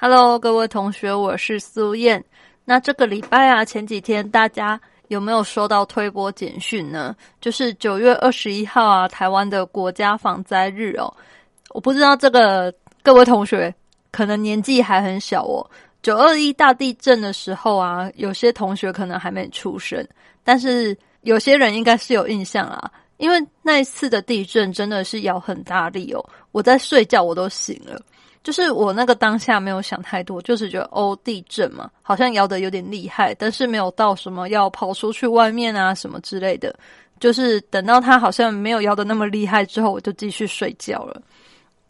？Hello，各位同学，我是苏燕。那这个礼拜啊，前几天大家有没有收到推播简讯呢？就是九月二十一号啊，台湾的国家防灾日哦。我不知道这个各位同学可能年纪还很小哦。九二一大地震的时候啊，有些同学可能还没出生，但是有些人应该是有印象啊，因为那一次的地震真的是摇很大力哦。我在睡觉，我都醒了。就是我那个当下没有想太多，就是觉得哦地震嘛，好像摇的有点厉害，但是没有到什么要跑出去外面啊什么之类的。就是等到它好像没有摇的那么厉害之后，我就继续睡觉了。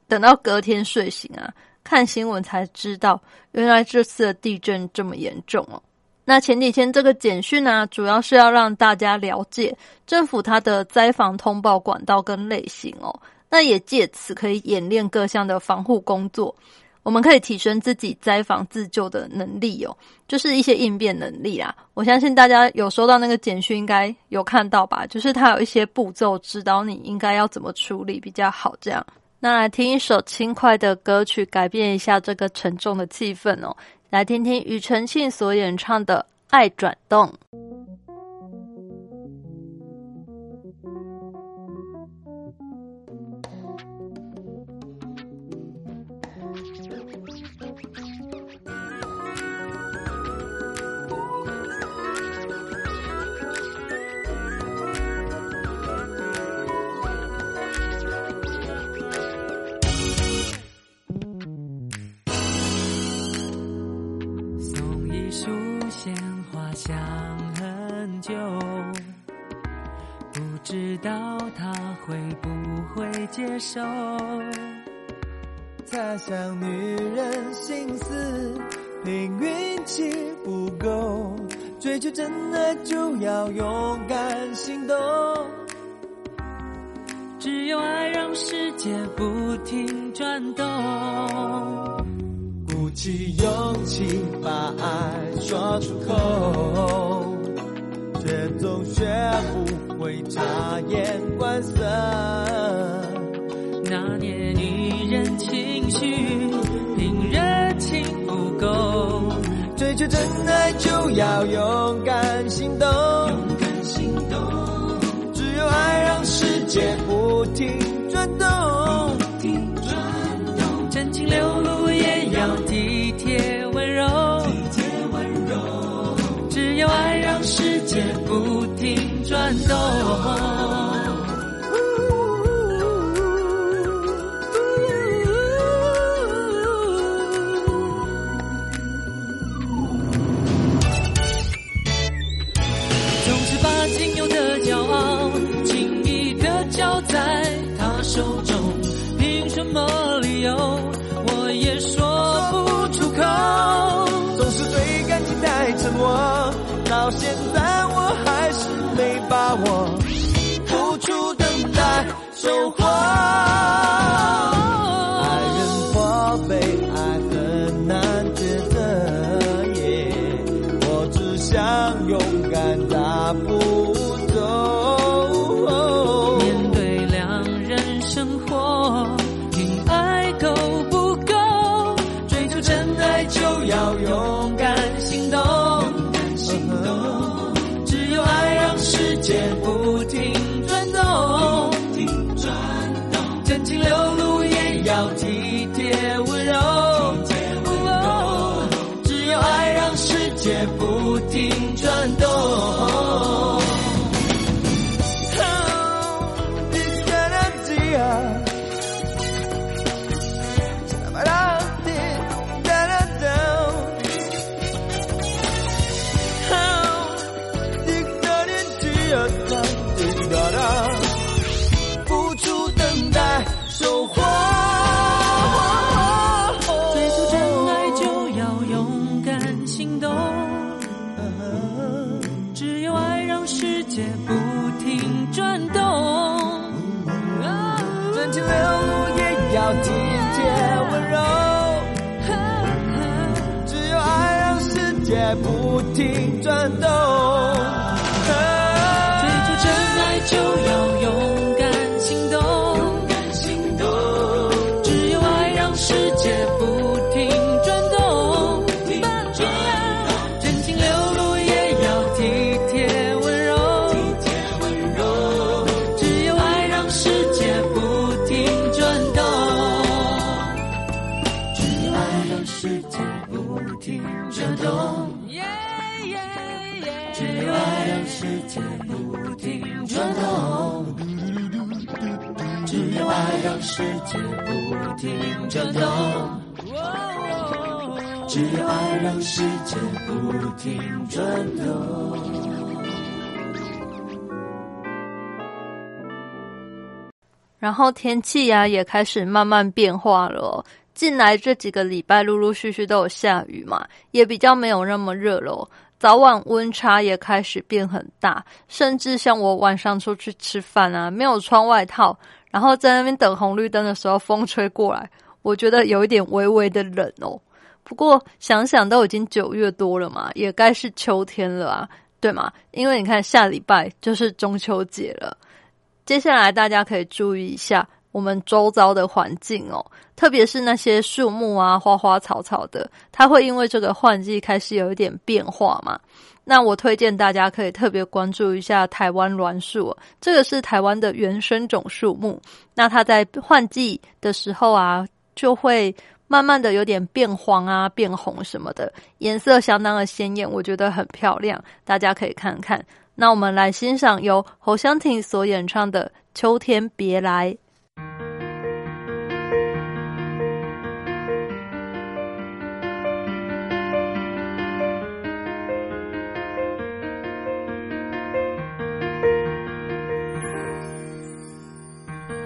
等到隔天睡醒啊，看新闻才知道，原来这次的地震这么严重哦。那前几天这个简讯呢，主要是要让大家了解政府它的灾防通报管道跟类型哦。那也借此可以演练各项的防护工作，我们可以提升自己灾防自救的能力哦，就是一些应变能力啊。我相信大家有收到那个简讯，应该有看到吧？就是它有一些步骤指导你应该要怎么处理比较好。这样，那来听一首轻快的歌曲，改变一下这个沉重的气氛哦。来听听庾澄庆所演唱的《爱转动》。到他会不会接受，猜想女人心思，凭运气不够，追求真爱就要勇敢行动。只有爱让世界不停转动，鼓起勇气把爱说出口，却总学不会察言观色。那年女人情绪凭热情不够，追求真爱就要勇敢行动。勇敢行动，只有爱让世界转动，总是把仅有的骄傲轻易的交在他手中，凭什么理由我也说不出口，总是对感情太沉默，到现在。收获停转世界不停转动，只有爱让世界不停转动。然后天气呀、也开始慢慢变化了、近来这几个礼拜陆陆续续都有下雨嘛，也比较没有那么热了。早晚温差也开始变很大，甚至像我晚上出去吃饭啊，没有穿外套，然后在那边等红绿灯的时候，风吹过来，我觉得有一点微微的冷哦。不过想想都已经九月多了嘛，也该是秋天了啊，对吗？因为你看下礼拜就是中秋节了。接下来大家可以注意一下我们周遭的环境哦，特别是那些树木啊、花花草草的，它会因为这个换季开始有一点变化嘛。那我推荐大家可以特别关注一下台湾栾树，这个是台湾的原生种树木。那它在换季的时候啊，就会慢慢的有点变黄啊、变红什么的，颜色相当的鲜艳，我觉得很漂亮，大家可以看看。那我们来欣赏由侯湘婷所演唱的《秋天别来》。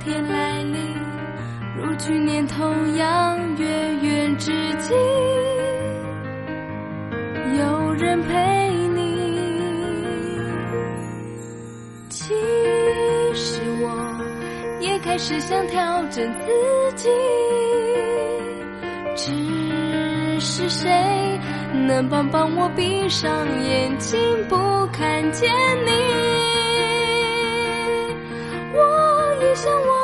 天来临，如去年同样月圆之际，有人陪你。其实我也开始想调整自己，只是谁能帮帮我闭上眼睛不看见你？像我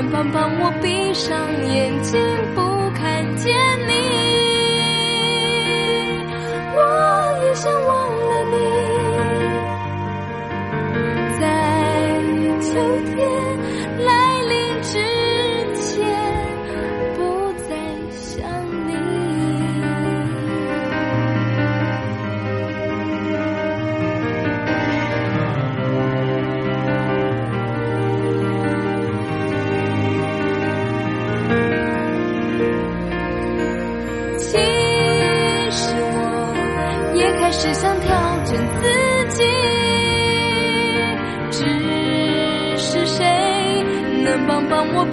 能帮帮我闭上眼睛不看见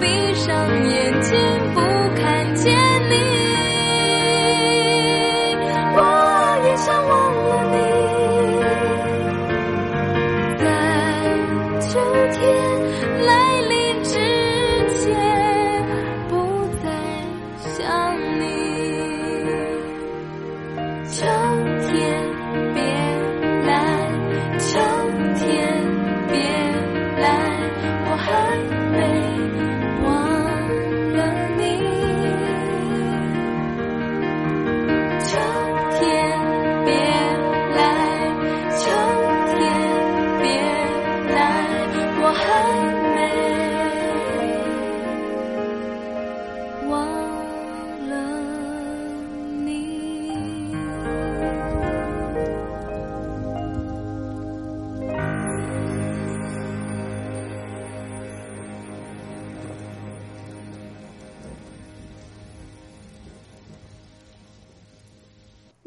be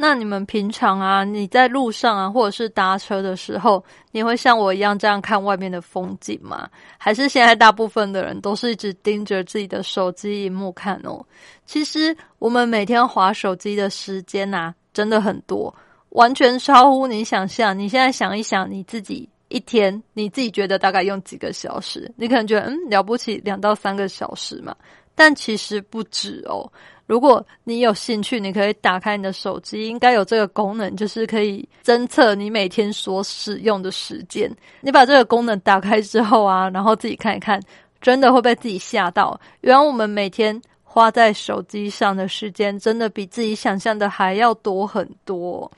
那你们平常啊，你在路上啊，或者是搭车的时候，你会像我一样这样看外面的风景吗？还是现在大部分的人都是一直盯着自己的手机荧幕看哦？其实我们每天划手机的时间呐、真的很多，完全超乎你想象。你现在想一想，你自己一天，你自己觉得大概用几个小时？你可能觉得嗯了不起，两到三个小时嘛，但其实不止哦。如果你有兴趣，你可以打开你的手机，应该有这个功能，就是可以侦测你每天所使用的时间。你把这个功能打开之后啊，然后自己看一看，真的会被自己吓到。原来我们每天花在手机上的时间，真的比自己想象的还要多很多。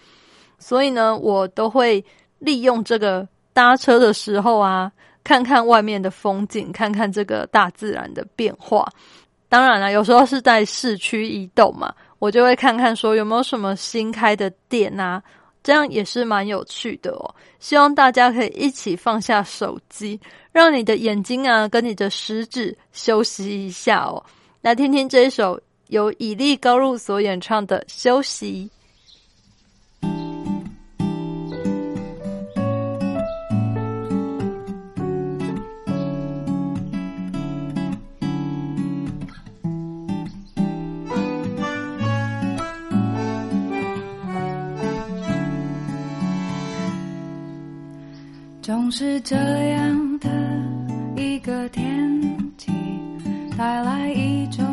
所以呢，我都会利用这个搭车的时候啊，看看外面的风景，看看这个大自然的变化。当然了，有时候是在市区移动嘛，我就会看看说有没有什么新开的店啊，这样也是蛮有趣的哦。希望大家可以一起放下手机，让你的眼睛啊跟你的食指休息一下哦。来听听这一首由以利高入所演唱的《休息》。总是这样的一个天气，带来一种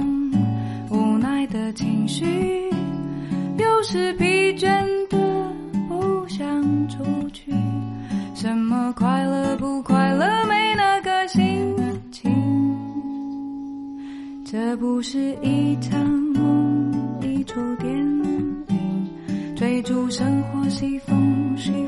无奈的情绪，有时疲倦的不想出去，什么快乐不快乐没那个心情，这不是一场梦，一出电影，追逐生活西风喜欢的光阴。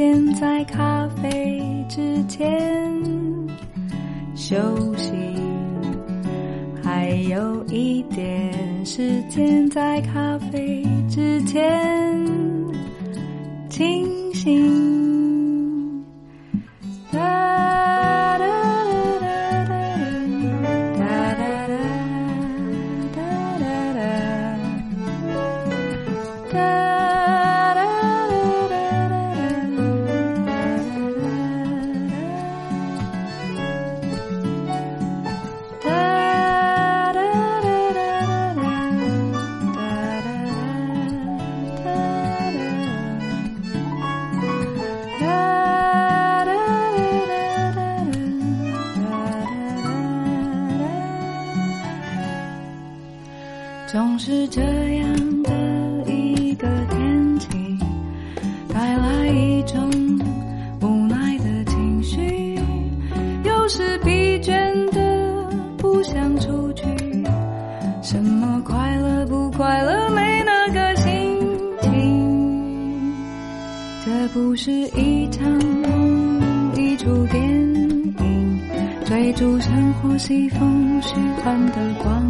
点在咖啡之前休息，还有一点时间在咖啡之前清醒。这样的一个天气带来一种无奈的情绪有时疲倦的不想出去。什么快乐不快乐没那个心情。这不是一场梦一出电影追逐生活西风虚幻的光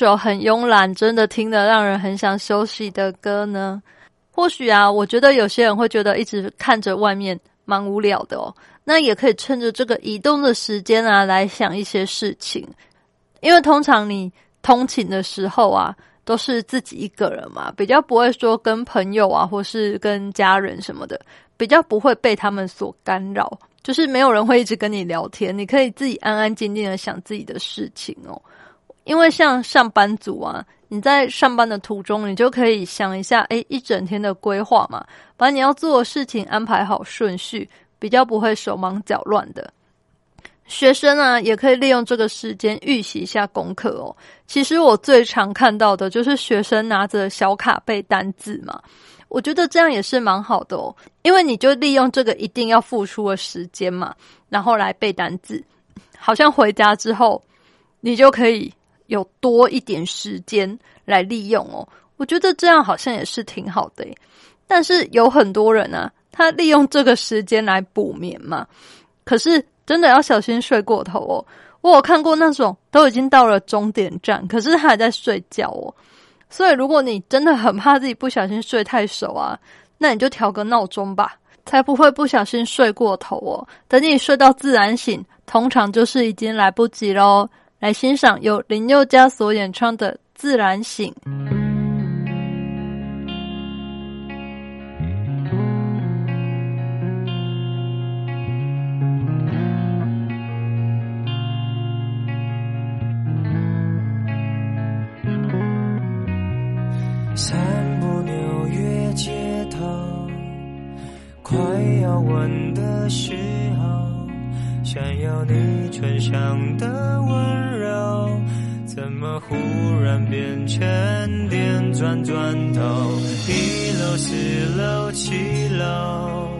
首很慵懒，真的听得让人很想休息的歌呢？或许啊，我觉得有些人会觉得一直看着外面蛮无聊的哦。那也可以趁着这个移动的时间啊，来想一些事情。因为通常你通勤的时候啊，都是自己一个人嘛，比较不会说跟朋友啊，或是跟家人什么的，比较不会被他们所干扰。就是没有人会一直跟你聊天，你可以自己安安静静的想自己的事情哦。因为像上班族啊，你在上班的途中，你就可以想一下，诶，一整天的规划嘛，把你要做的事情安排好顺序，比较不会手忙脚乱的。学生啊，也可以利用这个时间预习一下功课哦。其实我最常看到的就是学生拿着小卡背单字嘛，我觉得这样也是蛮好的哦，因为你就利用这个一定要付出的时间嘛，然后来背单字，好像回家之后你就可以。有多一点时间来利用哦，我觉得这样好像也是挺好的。但是有很多人啊，他利用这个时间来补眠嘛，可是真的要小心睡过头哦。我有看过那种都已经到了终点站，可是他还在睡觉哦。所以如果你真的很怕自己不小心睡太熟啊，那你就调个闹钟吧，才不会不小心睡过头哦。等你睡到自然醒，通常就是已经来不及喽。来欣赏由林宥嘉所演唱的《自然醒》。散步纽约街头，快要吻的时候。想要你唇上的温柔，怎么忽然变成电转转头？一楼、四楼、七楼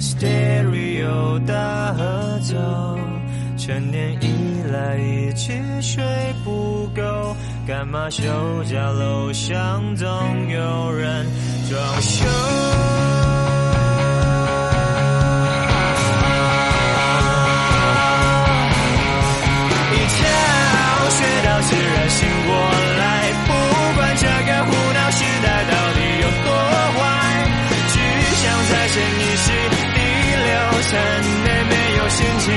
，Stereo 大合奏，成年以来一直睡不够，干嘛休假楼上总有人装修？自然醒过来，不管这个胡闹时代到底有多坏，只想在潜意识第六层内没有心情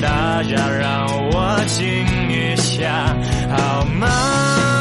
大家让我静一下，好吗？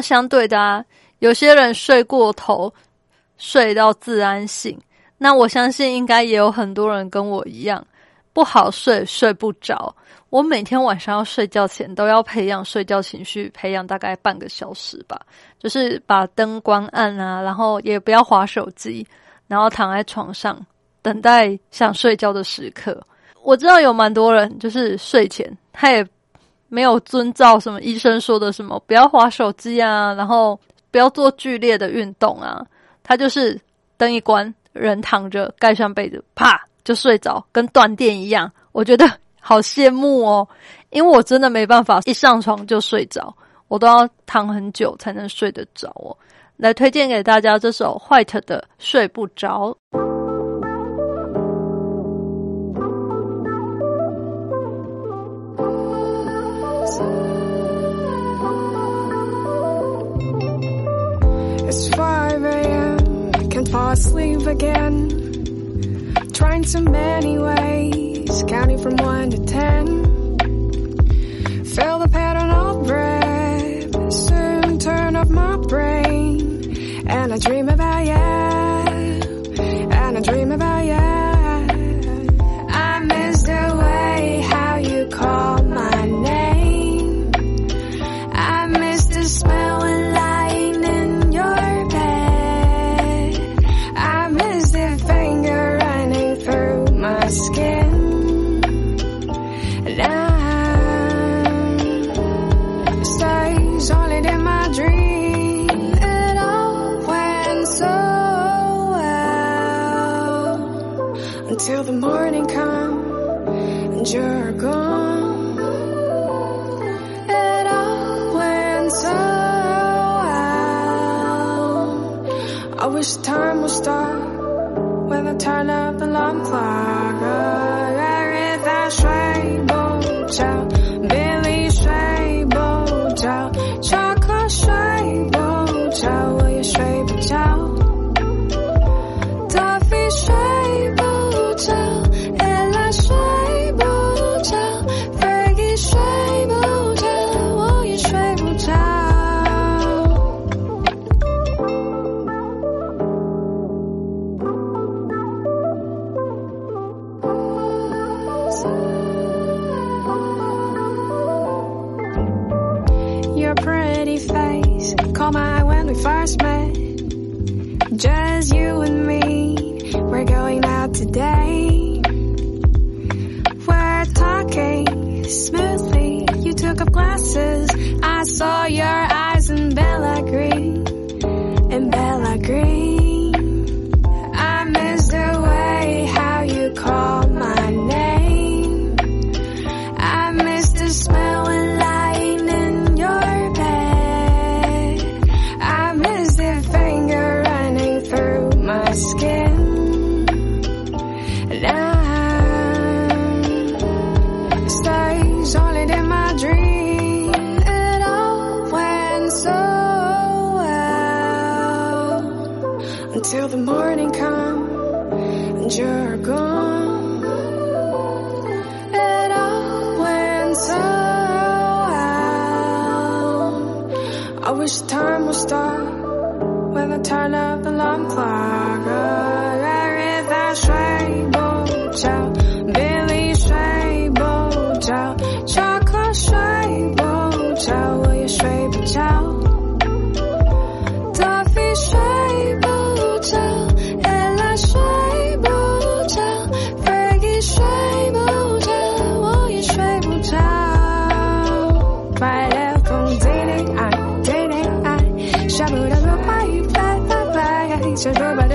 相对的啊，有些人睡过头，睡到自然醒。那我相信应该也有很多人跟我一样，不好睡，睡不着。我每天晚上要睡觉前都要培养睡觉情绪，培养大概半个小时吧，就是把灯关暗啊，然后也不要划手机，然后躺在床上等待想睡觉的时刻。我知道有蛮多人就是睡前他也没有遵照什么医生说的什么不要划手机啊，然后不要做剧烈的运动啊，他就是灯一关，人躺着盖上被子，啪就睡着，跟断电一样。我觉得好羡慕哦，因为我真的没办法一上床就睡着，我都要躺很久才能睡得着哦。来推荐给大家这首 White 的《睡不着》。It's 5 a.m. Can't fall asleep again. Trying so many ways, counting from 1 to 10. Feel the pattern of breath, soon turn off my brain. And I dream about you, and I dream about wish time would stop when I turn up the alarm clock. I read that rainbow child. 拜，舍不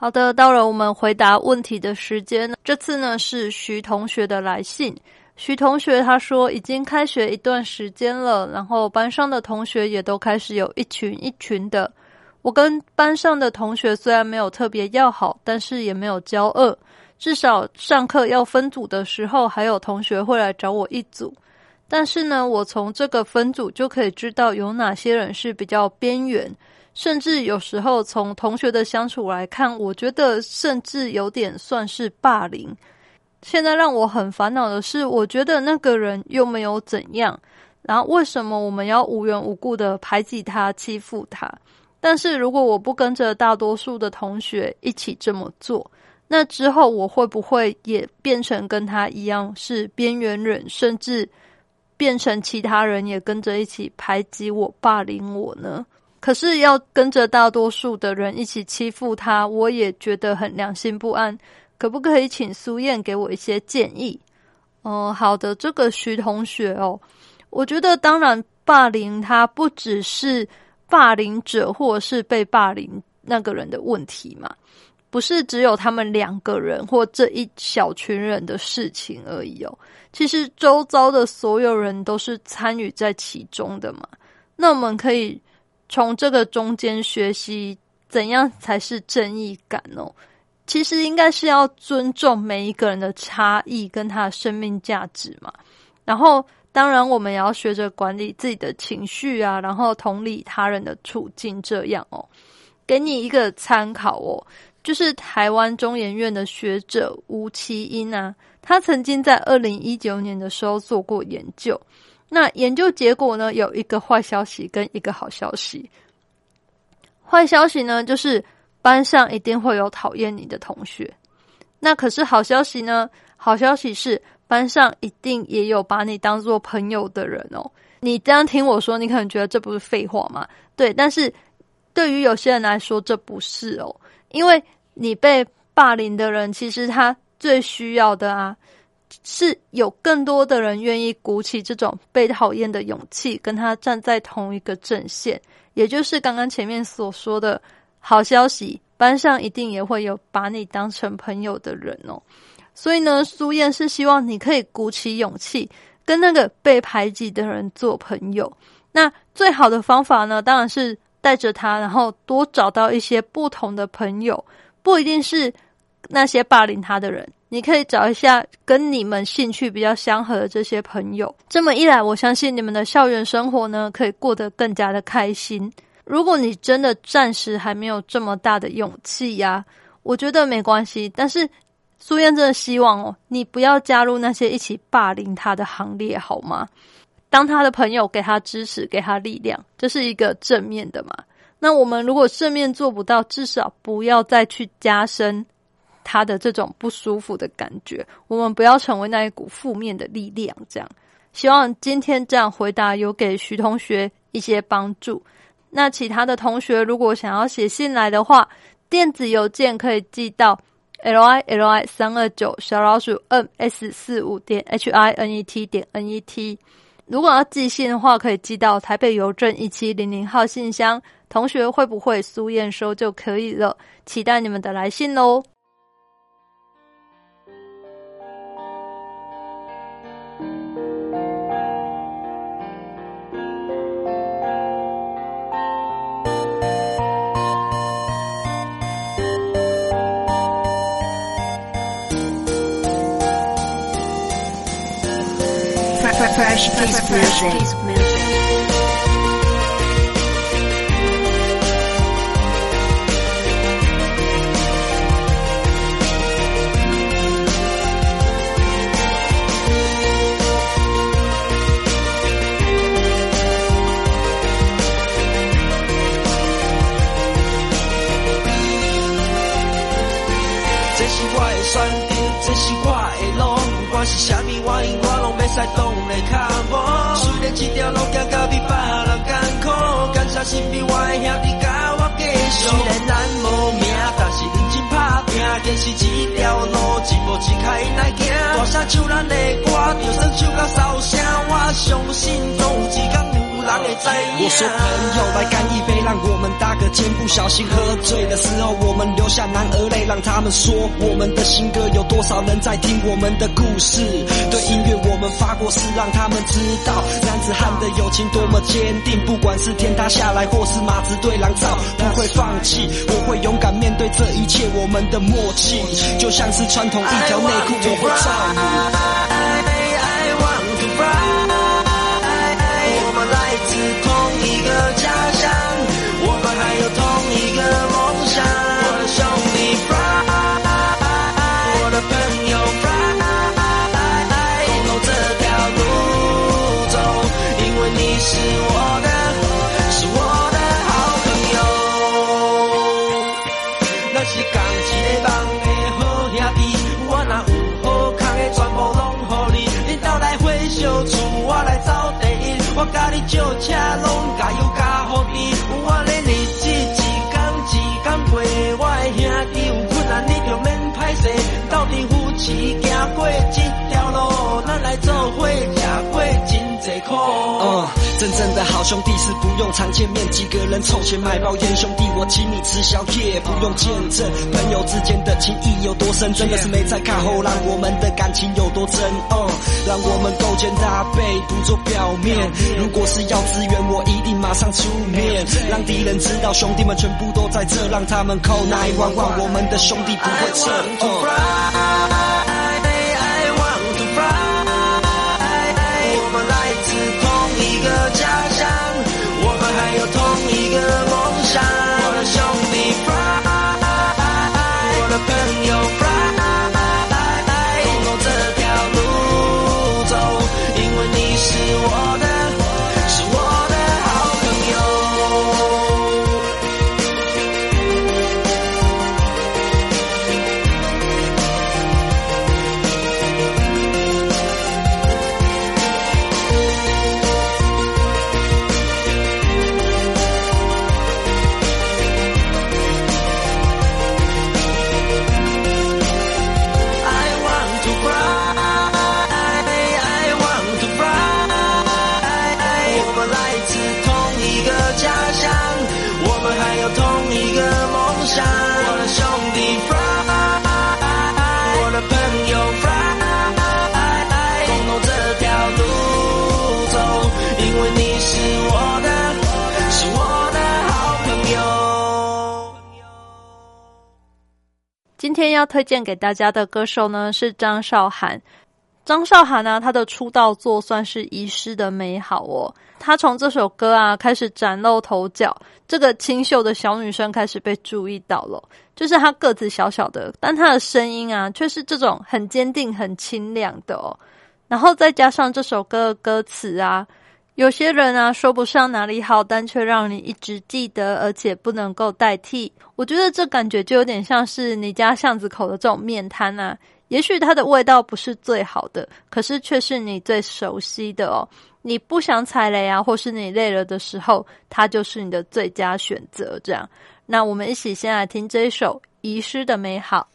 好的，到了我们回答问题的时间。这次呢是徐同学的来信。徐同学他说，已经开学一段时间了，然后班上的同学也都开始有一群一群的。我跟班上的同学虽然没有特别要好，但是也没有交恶。至少上课要分组的时候，还有同学会来找我一组。但是呢，我从这个分组就可以知道有哪些人是比较边缘。甚至有时候从同学的相处来看，我觉得甚至有点算是霸凌。现在让我很烦恼的是，我觉得那个人又没有怎样，然后为什么我们要无缘无故的排挤他、欺负他？但是如果我不跟着大多数的同学一起这么做，那之后我会不会也变成跟他一样是边缘人，甚至变成其他人也跟着一起排挤我、霸凌我呢？可是要跟着大多数的人一起欺负他，我也觉得很良心不安。可不可以请苏燕给我一些建议？哦，好的，这个徐同学哦，我觉得当然霸凌他不只是霸凌者或是被霸凌那个人的问题嘛，不是只有他们两个人或这一小群人的事情而已哦。其实周遭的所有人都是参与在其中的嘛。那我们可以。从这个中间学习怎样才是正义感哦。其实应该是要尊重每一个人的差异跟他的生命价值嘛。然后，当然我们也要学着管理自己的情绪啊，然后同理他人的处境。这样哦，给你一个参考哦，就是台湾中研院的学者吴其英啊，他曾经在二零一九年的时候做过研究。那研究结果呢？有一个坏消息跟一个好消息。坏消息呢，就是班上一定会有讨厌你的同学。那可是好消息呢？好消息是班上一定也有把你当做朋友的人哦。你这样听我说，你可能觉得这不是废话吗？对，但是对于有些人来说，这不是哦，因为你被霸凌的人，其实他最需要的啊。是有更多的人愿意鼓起这种被讨厌的勇气，跟他站在同一个阵线，也就是刚刚前面所说的好消息，班上一定也会有把你当成朋友的人哦。所以呢，苏燕是希望你可以鼓起勇气，跟那个被排挤的人做朋友。那最好的方法呢，当然是带着他，然后多找到一些不同的朋友，不一定是那些霸凌他的人。你可以找一下跟你们兴趣比较相合的这些朋友，这么一来，我相信你们的校园生活呢，可以过得更加的开心。如果你真的暂时还没有这么大的勇气呀，我觉得没关系。但是苏燕真的希望哦，你不要加入那些一起霸凌他的行列，好吗？当他的朋友，给他支持，给他力量，这是一个正面的嘛。那我们如果正面做不到，至少不要再去加深。他的这种不舒服的感觉，我们不要成为那一股负面的力量。这样，希望今天这样回答有给徐同学一些帮助。那其他的同学如果想要写信来的话，电子邮件可以寄到 l i l i 三二九小老鼠 m s 四五点 h i n e t 点 n e t。如果要寄信的话，可以寄到台北邮政一七零零号信箱。同学会不会苏验收就可以了？期待你们的来信喽！Fresh Kiss Music。这是我的选择，这是我的路，不管是啥物原因，我拢要使挡的脚步。虽然这条路行到比别人艰苦，感谢身边我的兄弟甲我继续。虽然咱无名，但是认真打拼，坚持这条路，一步一开来行。大声唱咱的歌，就算唱到烧声，我相信总有一天我说朋友来干一杯，让我们搭个肩。不小心喝醉的时候，我们流下男儿泪，让他们说我们的新歌有多少人在听我们的故事。对音乐我们发过誓，让他们知道男子汉的友情多么坚定。不管是天塌下来，或是马子对狼造，不会放弃，我会勇敢面对这一切。我们的默契就像是穿同一条内裤，我会照你。车，拢加油加好甜。我的日子一天一天过，我的兄弟有困难你就免歹势。斗阵扶持行过这条路，咱来做伙吃过真济苦。真正的好兄弟是不用常见面，几个人凑钱买包烟，兄弟我请你吃宵夜，不用见证朋友之间的情谊有多深，真的是没在看后浪，我们的感情有多真。嗯，让我们勾肩搭背，不做表面。如果是要支援，我一定马上出面，让敌人知道兄弟们全部都在这，让他们扣那一万万，我们的兄弟不会撤。嗯推荐给大家的歌手呢是张韶涵。张韶涵呢、她的出道作算是《遗失的美好》哦。她从这首歌啊开始崭露头角，这个清秀的小女生开始被注意到了。就是她个子小小的，但她的声音啊却是这种很坚定、很清亮的哦。然后再加上这首歌的歌词啊，有些人啊说不上哪里好，但却让你一直记得，而且不能够代替。我觉得这感觉就有点像是你家巷子口的这种面摊啊。也许它的味道不是最好的，可是却是你最熟悉的哦。你不想踩雷啊，或是你累了的时候，它就是你的最佳选择。这样，那我们一起先来听这一首《遗失的美好》。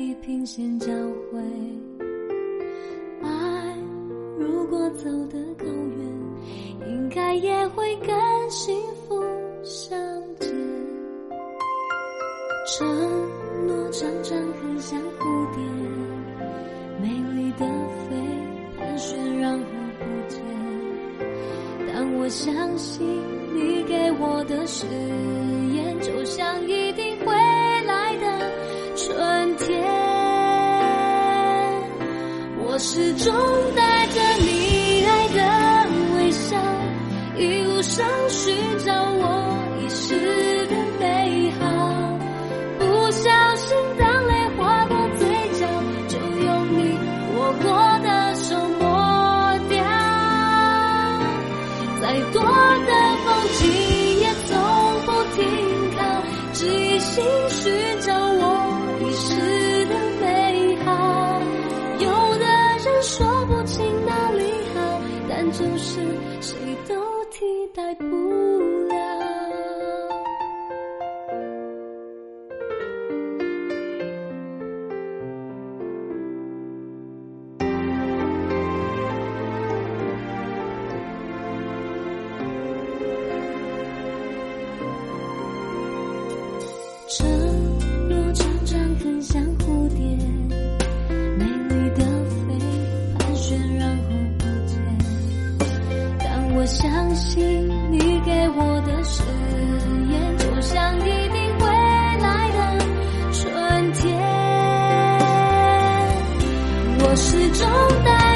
地平线交汇始终在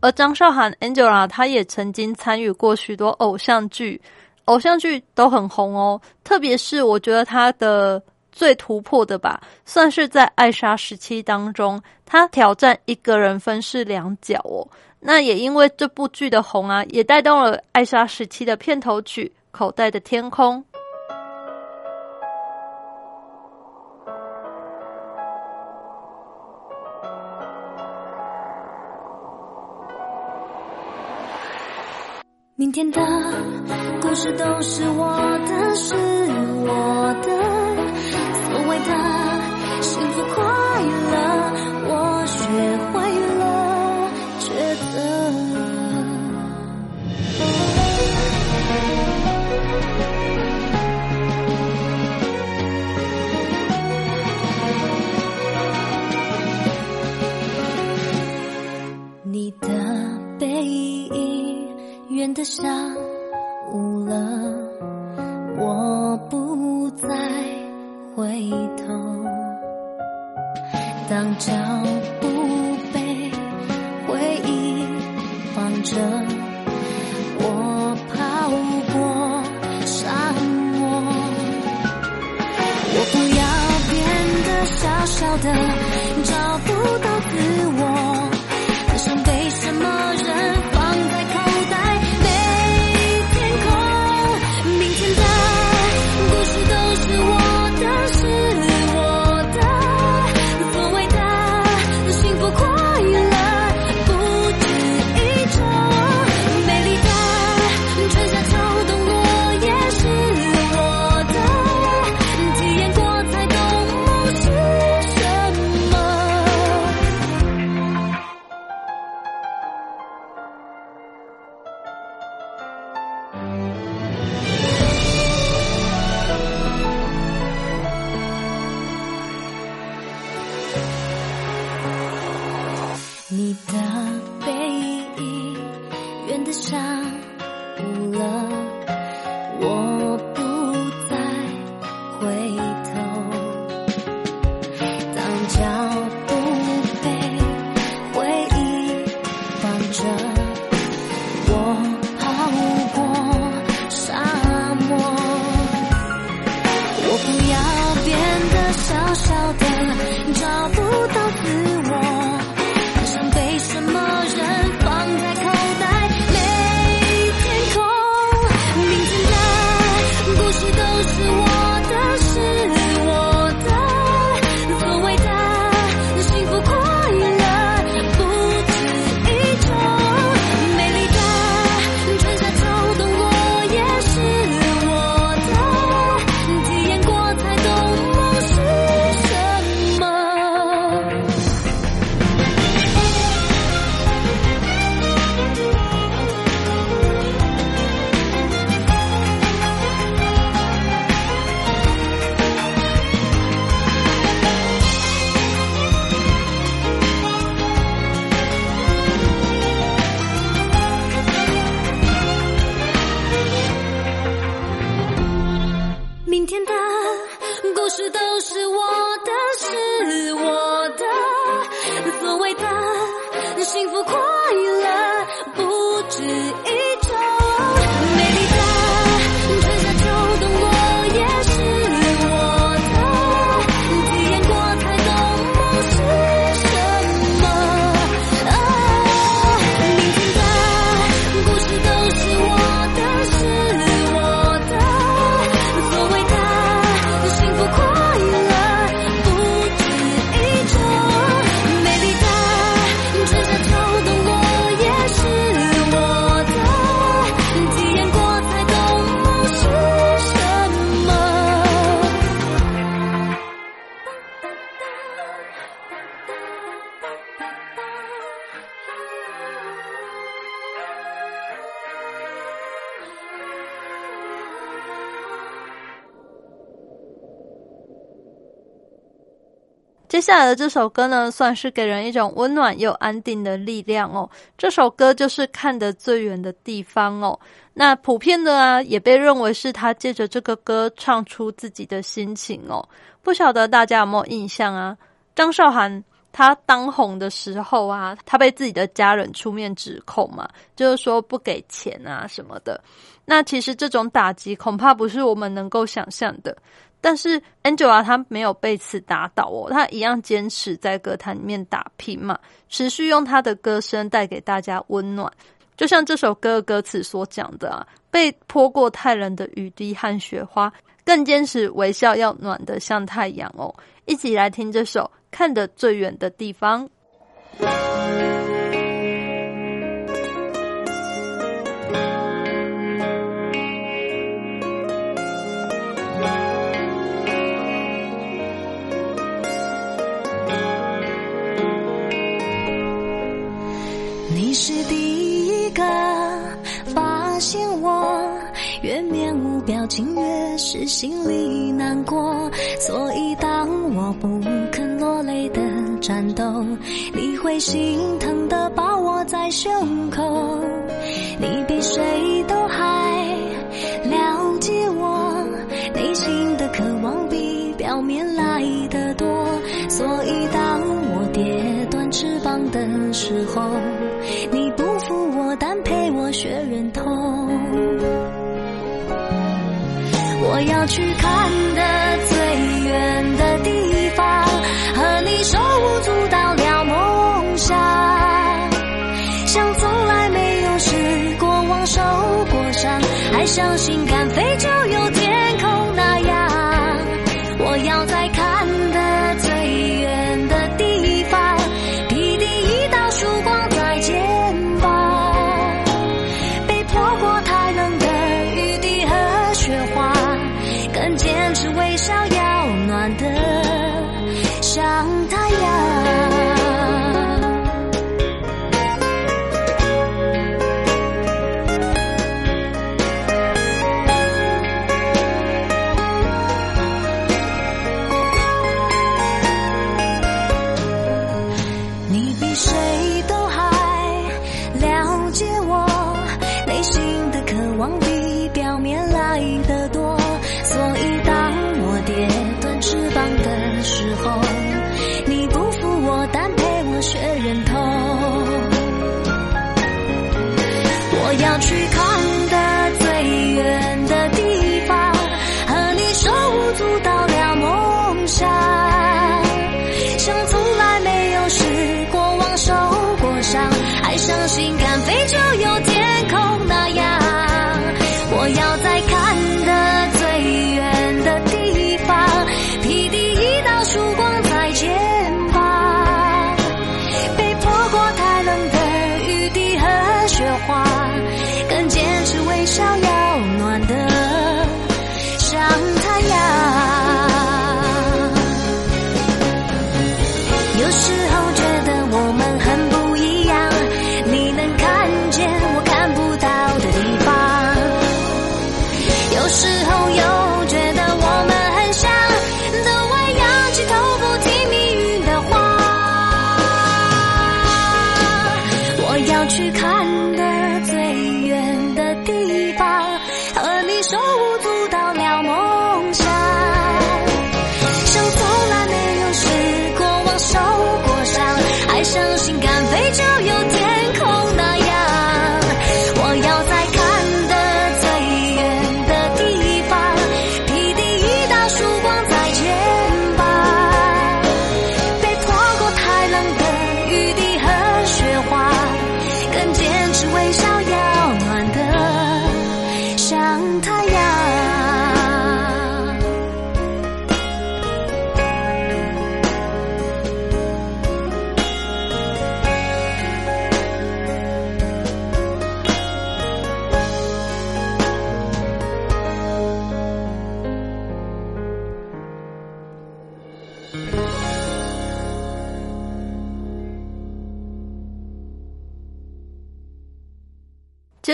而张韶涵 angela 她也曾经参与过许多偶像剧偶像剧都很红哦特别是我觉得她的最突破的吧算是在艾莎时期当中她挑战一个人分饰两角哦那也因为这部剧的红啊也带动了艾莎时期的片头曲口袋的天空。明天的故事都是我的，是我的，所谓的幸福。远的下午了我不再回头。当脚步被回忆绑着我跑过沙漠我不要变得小小的下来的这首歌呢，算是给人一种温暖又安定的力量哦。这首歌就是看得最远的地方哦。那普遍的啊，也被认为是他借着这个歌唱出自己的心情哦。不晓得大家有没有印象啊？张韶涵她当红的时候啊，她被自己的家人出面指控嘛，就是说不给钱啊什么的。那其实这种打击恐怕不是我们能够想象的。但是 Angela 她没有被此打倒哦，她一样坚持在歌坛里面打拼嘛，持续用她的歌声带给大家温暖。就像这首歌歌词所讲的啊，被泼过太冷的雨滴和雪花，更坚持微笑要暖得像太阳哦。一起来听这首《看得最远的地方》。是第一个发现我，越面无表情，越是心里难过。所以当我不肯落泪的战斗，你会心疼的把我在胸口。你比谁都还了解我内心的渴望，比表面来的多。所以当我跌断翅膀的时候，你不负我，但陪我学忍痛。我要去看得最远的地方，和你手舞足蹈聊梦想，像从来没有失过望、受过伤，还相信感。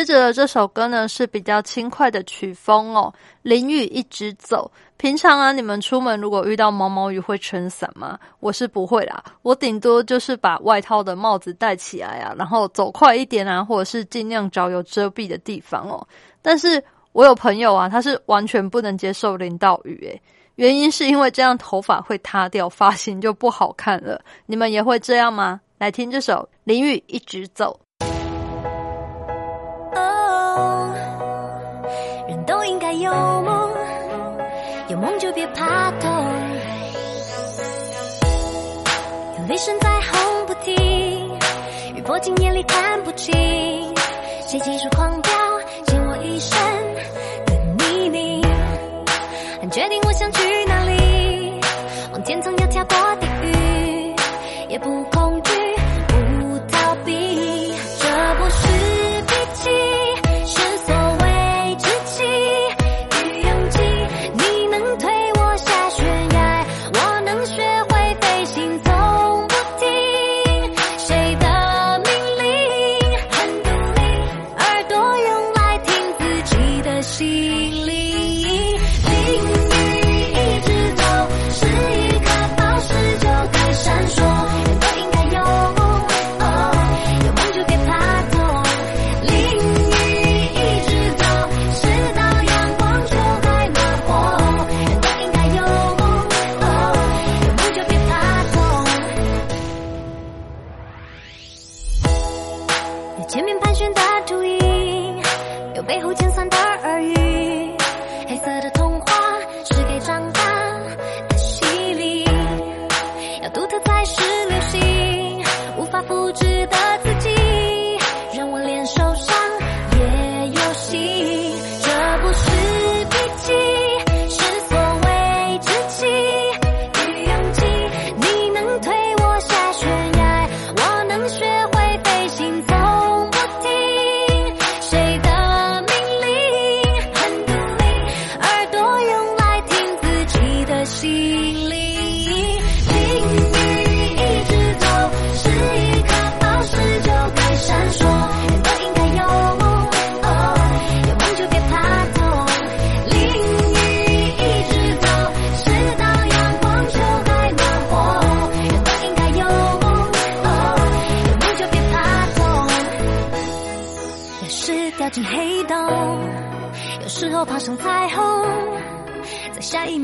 觉得这首歌呢是比较轻快的曲风哦淋雨一直走。平常啊你们出门如果遇到毛毛雨会撑伞吗？我是不会啦我顶多就是把外套的帽子戴起来啊然后走快一点啊或者是尽量找有遮蔽的地方哦。但是我有朋友啊他是完全不能接受淋到雨诶原因是因为这样头发会塌掉发型就不好看了。你们也会这样吗？来听这首淋雨一直走。有梦有梦就别怕痛有雷声在轰不停雨泼进眼里看不清谁急速狂飙溅我一身的泥泞很确定我想去哪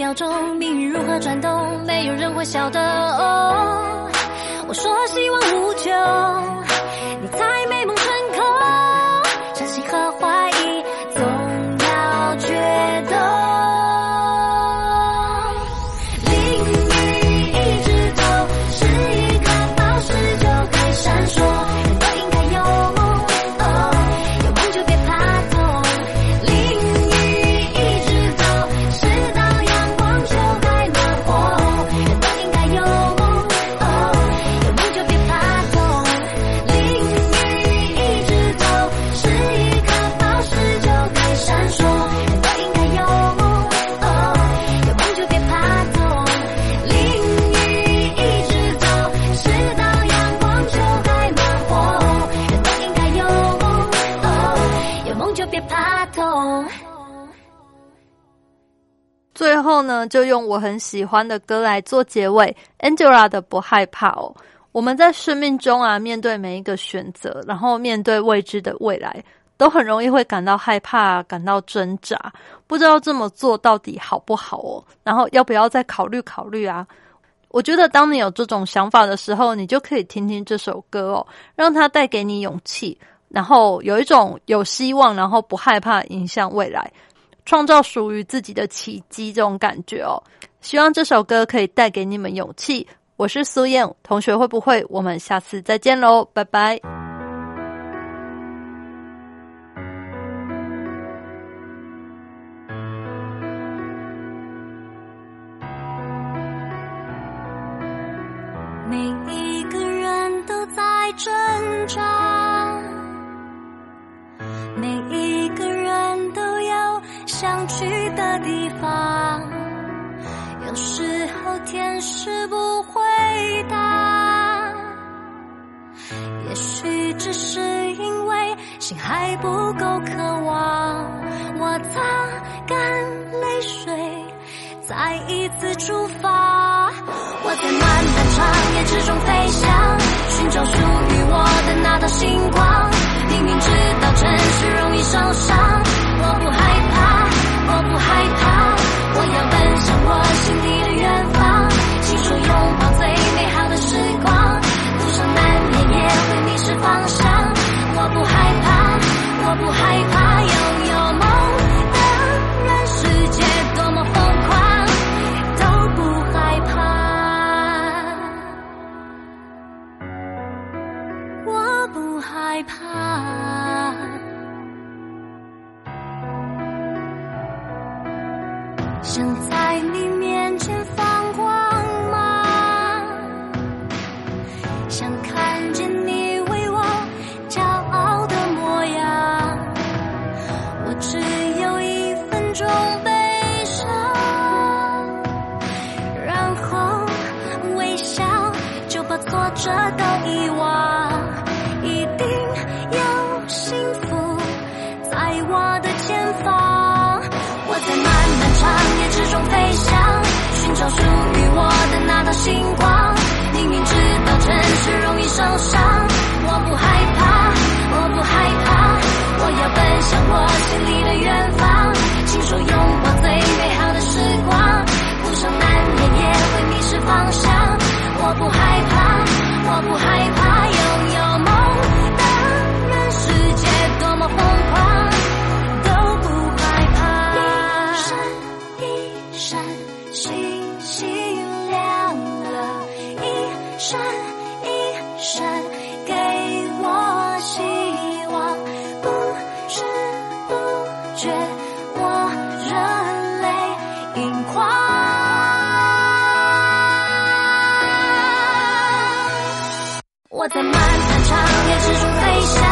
秒钟，命运如何转动，没有人会晓得。哦，我说希望无穷，就用我很喜欢的歌来做结尾，Angela 的《不害怕》哦。我们在生命中啊，面对每一个选择，然后面对未知的未来，都很容易会感到害怕，感到挣扎，不知道这么做到底好不好哦。然后要不要再考虑考虑啊？我觉得当你有这种想法的时候，你就可以听听这首歌哦，让它带给你勇气，然后有一种有希望，然后不害怕影响未来。创造属于自己的奇迹，这种感觉哦。希望这首歌可以带给你们勇气。我是苏燕，同学会不会？我们下次再见喽，拜拜。每一个人都在挣扎，想去的地方。有时候天使不回答，也许只是因为心还不够渴望。我擦干泪水，再一次出发。我在漫漫长夜之中飞翔，寻找属于我的那道星光。明明知道城市容易受伤，我不害怕，想在你面前放光芒，想看见你心里的远方。亲手拥也执着飞翔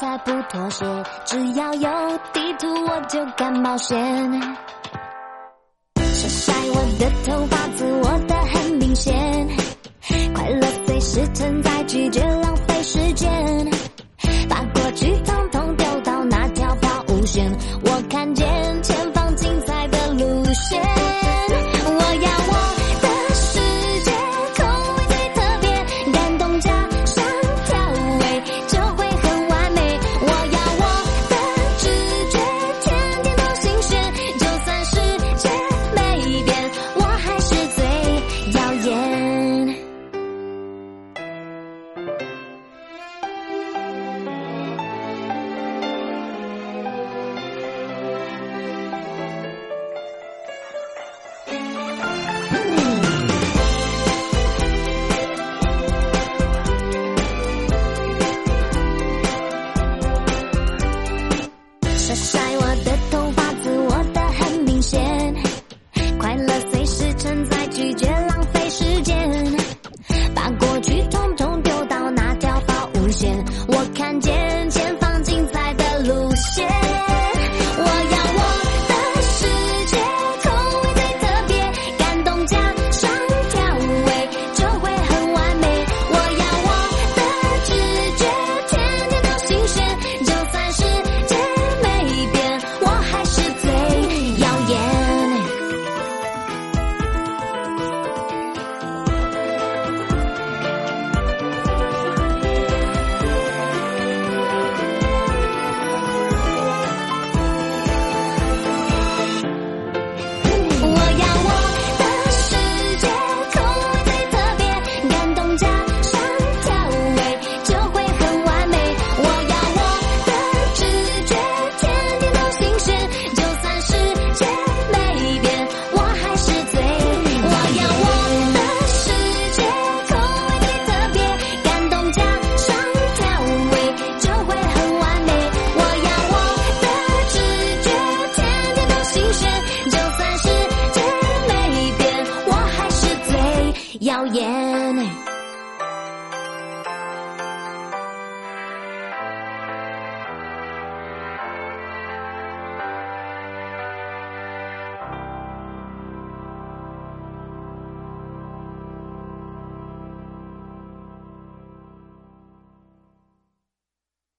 才不妥协只要有地图我就敢冒险。晒晒我的头发自我的很明显。快乐随时存在拒绝浪费时间。把过去通通丢到那条抛物线